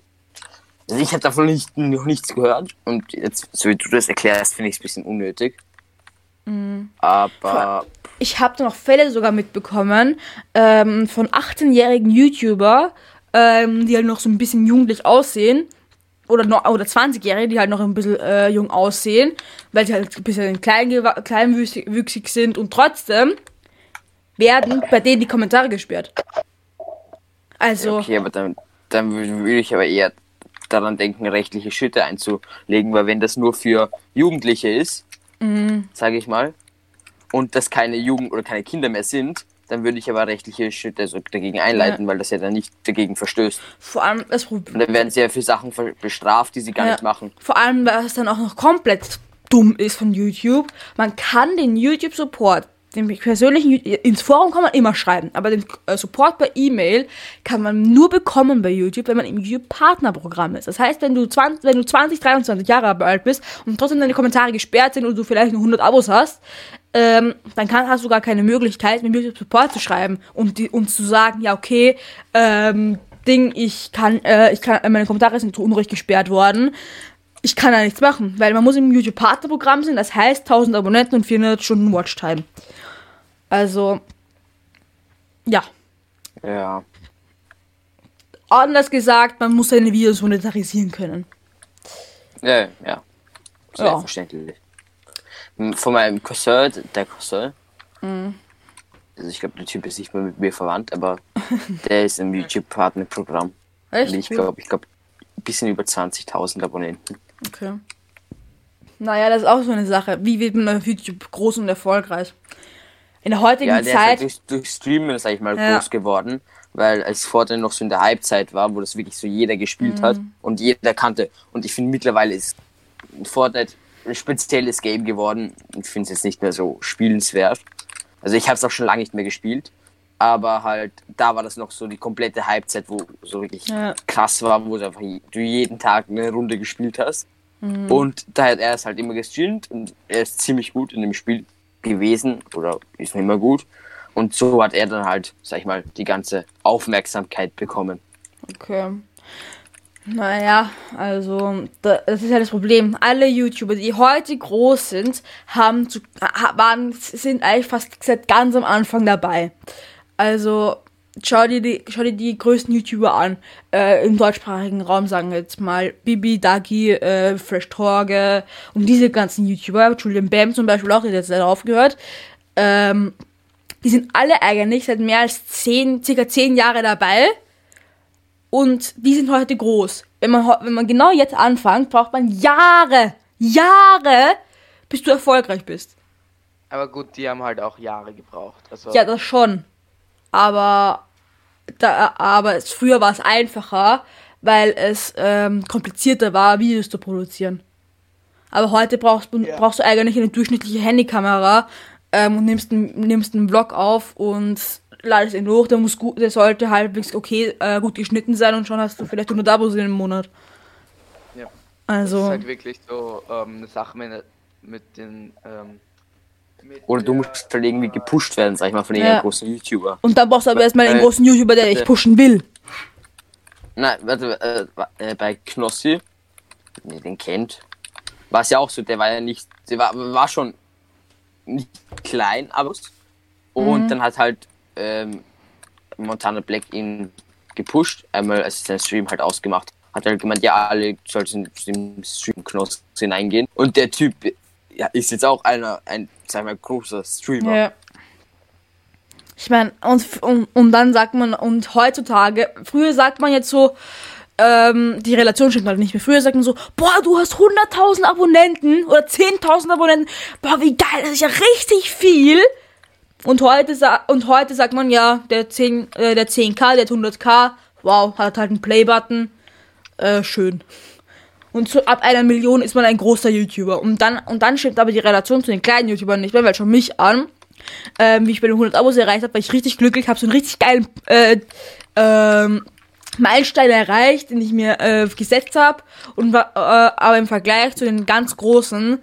Also ich habe davon nicht, noch nichts gehört und jetzt, so wie du das erklärst, finde ich es ein bisschen unnötig. Aber Ich habe da noch Fälle sogar mitbekommen ähm, von 18-jährigen YouTuber, ähm, die halt noch so ein bisschen jugendlich aussehen. Oder, noch, oder 20-Jährige, die halt noch ein bisschen äh, jung aussehen, weil sie halt ein bisschen klein, kleinwüchsig sind und trotzdem werden bei denen die Kommentare gesperrt. Also, okay, aber dann, dann wü- würde ich aber eher daran denken, rechtliche Schritte einzulegen, weil wenn das nur für Jugendliche ist, sage ich mal, und das keine Jugend oder keine Kinder mehr sind, dann würde ich aber rechtliche Schritte dagegen einleiten, weil das ja dann nicht dagegen verstößt. vor allem das Und Problem. dann werden sie ja für Sachen bestraft, die sie gar Ja. nicht machen. Vor allem, weil es dann auch noch komplett dumm ist von YouTube. Man kann den YouTube-Support, den persönlichen, ins Forum kann man immer schreiben, aber den äh, Support per E-Mail kann man nur bekommen bei YouTube, wenn man im YouTube-Partnerprogramm ist. Das heißt, wenn du 20, wenn du 20, 23 Jahre alt bist und trotzdem deine Kommentare gesperrt sind und du vielleicht nur 100 Abos hast, ähm, dann kann, hast du gar keine Möglichkeit, mit YouTube Support zu schreiben und die, uns zu sagen, ja, okay, ähm, Ding, ich kann, äh, ich kann, äh, meine Kommentare sind zu Unrecht gesperrt worden. Ich kann da nichts machen, weil man muss im YouTube Partnerprogramm sein, das heißt 1000 Abonnenten und 400 Stunden Watchtime. Also, ja. Ja. Anders gesagt, man muss seine Videos monetarisieren können. Ja, ja. Sehr Ja. Von meinem Cousin, der Cousin, also ich glaube, der Typ ist nicht mehr mit mir verwandt, aber der ist im YouTube-Partner-Programm. Echt? Und ich glaube, ich glaube, ein bisschen über 20.000 Abonnenten. Okay. Naja, das ist auch so eine Sache. Wie wird man auf YouTube groß und erfolgreich? In der heutigen Ja, der ist Zeit. halt durch, durch Streamen, sag ich mal, Ja. groß geworden, weil als Fortnite noch so in der Halbzeit war, wo das wirklich so jeder gespielt hat Mhm. und jeder kannte. Und ich finde, mittlerweile ist Fortnite ein spezielles Game geworden. Ich finde es jetzt nicht mehr so spielenswert. Also ich habe es auch schon lange nicht mehr gespielt. Aber halt, da war das noch so die komplette Halbzeit, wo so wirklich Ja. krass war, wo du einfach du jeden Tag eine Runde gespielt hast. Mhm. Und da hat er es halt immer gestreamt und er ist ziemlich gut in dem Spiel gewesen oder ist mehr gut. Und so hat er dann halt, sag ich mal, die ganze Aufmerksamkeit bekommen. Okay. Naja, also, da- das ist ja das Problem. Alle YouTuber, die heute groß sind, haben zu, waren, sind eigentlich fast seit ganz am Anfang dabei. Also, schau dir die, schau dir die größten YouTuber an, äh, im deutschsprachigen Raum, sagen wir jetzt mal, Bibi, Dagi, äh, Fresh Torge und diese ganzen YouTuber, Julian Bam zum Beispiel auch, der jetzt leider aufgehört, ähm, die sind alle eigentlich seit mehr als zehn, circa zehn Jahre dabei und die sind heute groß. Wenn man, wenn man genau jetzt anfängt, braucht man Jahre, Jahre, bis du erfolgreich bist. Aber gut, die haben halt auch Jahre gebraucht. Also Ja, das schon. Aber da, aber es, früher war es einfacher, weil es ähm, komplizierter war, Videos zu produzieren. Aber heute brauchst du, Ja. brauchst du eigentlich eine durchschnittliche Handykamera ähm, und nimmst, nimmst einen Vlog auf und ladest ihn hoch. Der muss gut, der sollte halbwegs okay, äh, gut geschnitten sein und schon hast du vielleicht 100 Abos in einem Monat. Ja. Das ist Also, halt wirklich so ähm, eine Sache mit, mit den. Ähm, mit Oder du musst halt irgendwie gepusht werden, sag ich mal, von irgendeinem Ja. großen YouTuber. und dann brauchst du aber erstmal einen Äh, großen YouTuber, der dich pushen will. Nein, warte, äh, äh, bei Knossi, wenn ihr den kennt, war es ja auch so, der war ja nicht, der war, war schon nicht klein, aber und dann hat halt ähm, Montana Black ihn gepusht, einmal als sein Stream halt ausgemacht, hat halt gemeint, ja, alle sollten in den Stream Knossi hineingehen und der Typ ja, ist jetzt auch einer, ein, sagen wir, großer Streamer. Ja. Ich meine, und, und, und dann sagt man, und heutzutage, früher sagt man jetzt so, ähm, die Relation stimmt halt nicht mehr. Früher sagt man so, boah, du hast 100.000 Abonnenten oder 10.000 Abonnenten, boah, wie geil, das ist ja richtig viel. Und heute, und heute sagt man, ja, der 10, äh, der 10k, der hat 100k, wow, hat halt einen Play-Button, äh, schön. Und so ab einer Million ist man ein großer YouTuber. Und dann, und dann stimmt aber die Relation zu den kleinen YouTubern nicht mehr, weil schau mich an, ähm, wie ich bei den 100 Abos erreicht habe, war ich richtig glücklich, habe so einen richtig geilen äh, ähm, Meilenstein erreicht, den ich mir äh, gesetzt habe. Äh, aber im Vergleich zu den ganz großen,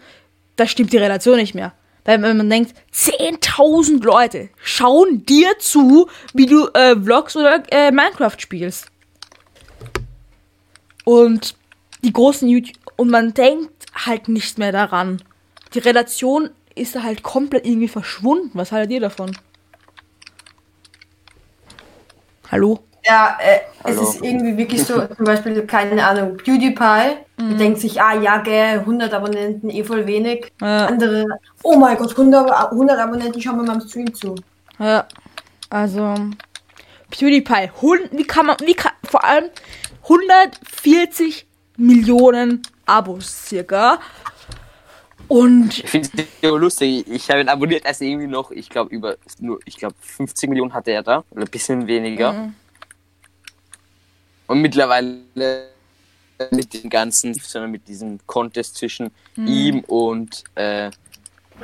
da stimmt die Relation nicht mehr. Weil wenn man denkt, 10.000 Leute schauen dir zu, wie du äh, Vlogs oder äh, Minecraft spielst. Und die großen YouTube und man denkt halt nicht mehr daran. Die Relation ist da halt komplett irgendwie verschwunden. Was haltet ihr davon? Hallo? Ja, äh, es Hallo. ist irgendwie wirklich so, zum Beispiel, keine Ahnung, PewDiePie, die denkt sich, ah ja, gell, 100 Abonnenten, eh voll wenig. Ja. Andere, oh mein Gott, 100, Ab- 100 Abonnenten, schauen wir mal am Stream zu. Ja, also PewDiePie, hund, wie kann man, wie kann, vor allem 140 Millionen Abos circa. Und Ich finde es so lustig. Ich habe ihn abonniert, als er irgendwie noch, ich glaube, über nur, ich glaube, 50 Millionen hatte er da. Oder ein bisschen weniger. Mhm. Und mittlerweile mit dem ganzen, sondern mit diesem Contest zwischen ihm und, äh,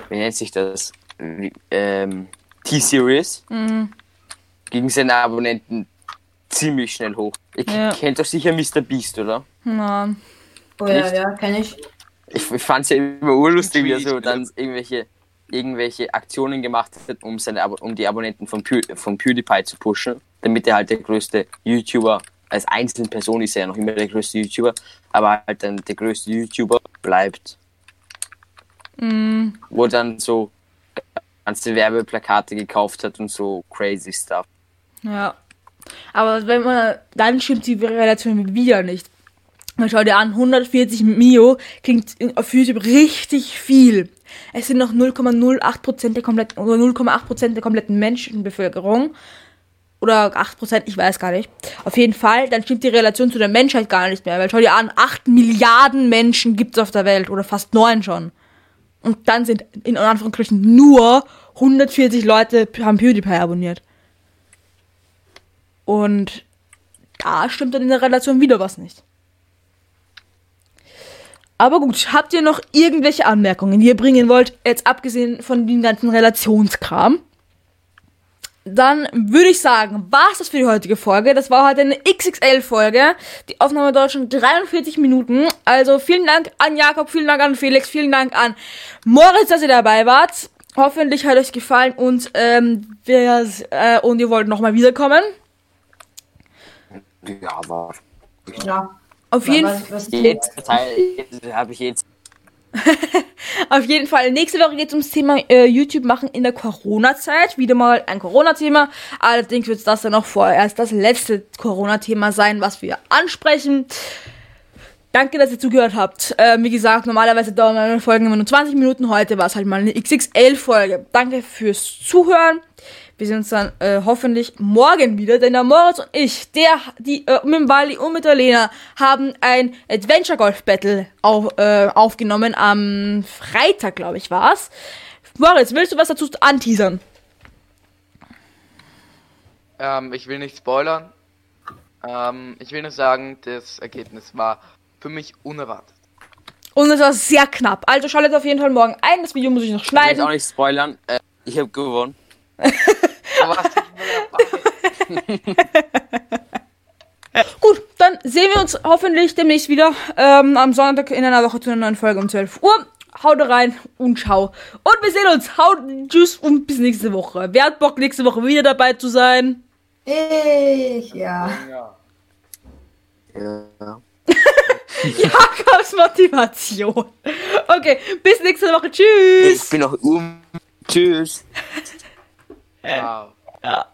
wie nennt sich das? Ähm, T-Series. Mhm. Gegen seine Abonnenten ziemlich schnell hoch. Ihr Ja. kennt doch sicher Mr. Beast, oder? na, Oh ja, ja, kenne ich. Ich, ich fand es ja immer urlustig, wie er so dann irgendwelche, irgendwelche Aktionen gemacht hat, um, seine, um die Abonnenten von, Pew, von PewDiePie zu pushen, damit er halt der größte YouTuber, als einzelne Person ist er ja noch immer der größte YouTuber, aber halt dann der größte YouTuber bleibt. mm, Wo dann so ganze Werbeplakate gekauft hat und so crazy stuff. ja. Aber wenn man, dann stimmt die Relation wieder nicht. Man schau dir an, 140 Mio klingt in- auf YouTube richtig viel. Es sind noch 0,08% der kompletten, oder 0,8% der kompletten Menschenbevölkerung. Oder 8%, ich weiß gar nicht. Auf jeden Fall, dann stimmt die Relation zu der Menschheit gar nicht mehr. Weil schau dir an, 8 Milliarden Menschen gibt's auf der Welt. Oder fast 9 schon. Und dann sind in Anführungsstrichen nur 140 Leute haben PewDiePie abonniert. Und da stimmt dann in der Relation wieder was nicht. Aber gut, habt ihr noch irgendwelche Anmerkungen, die ihr bringen wollt, jetzt abgesehen von dem ganzen Relationskram? Dann würde ich sagen, war's das für die heutige Folge. Das war heute eine XXL-Folge. Die Aufnahme dauert schon 43 Minuten. Also vielen Dank an Jakob, vielen Dank an Felix, vielen Dank an Moritz, dass ihr dabei wart. Hoffentlich hat euch gefallen und ähm, wir, äh, und ihr wollt nochmal wiederkommen. Ja, war. Ja. Auf jeden was Jetzt habe ich jetzt. Auf jeden Fall. Nächste Woche geht es ums Thema äh, YouTube machen in der Corona-Zeit. Wieder mal ein Corona-Thema. Allerdings wird das dann auch vorerst das letzte Corona-Thema sein, was wir ansprechen. Danke, dass ihr zugehört habt. Äh, wie gesagt, normalerweise dauern meine Folgen immer nur 20 Minuten. Heute war es halt mal eine XXL-Folge. Danke fürs Zuhören. Wir sehen uns dann äh, hoffentlich morgen wieder, denn der Moritz und ich, der, die, äh, mit dem Wally und mit der Lena, haben ein Adventure Golf Battle auf, äh, aufgenommen. Am Freitag, glaube ich, war's. Moritz, willst du was dazu anteasern? Ähm, ich will nicht spoilern. Ähm, ich will nur sagen, das Ergebnis war für mich unerwartet. Und es war sehr knapp. Also schaltet auf jeden Fall morgen ein. Das Video muss ich noch Ich will schneiden. auch nicht spoilern. Äh, ich habe gewonnen. Gut, dann sehen wir uns hoffentlich demnächst wieder ähm, am Sonntag in einer Woche zu einer neuen Folge um 12 Uhr. Haut rein und ciao. Und wir sehen uns. Haut, tschüss und bis nächste Woche. Wer hat Bock, nächste Woche wieder dabei zu sein? Ich, ja. ja. Ja. Jakobs Motivation. Okay, bis nächste Woche. Ich Tschüss. bin noch um. Tschüss. Wow. Ja.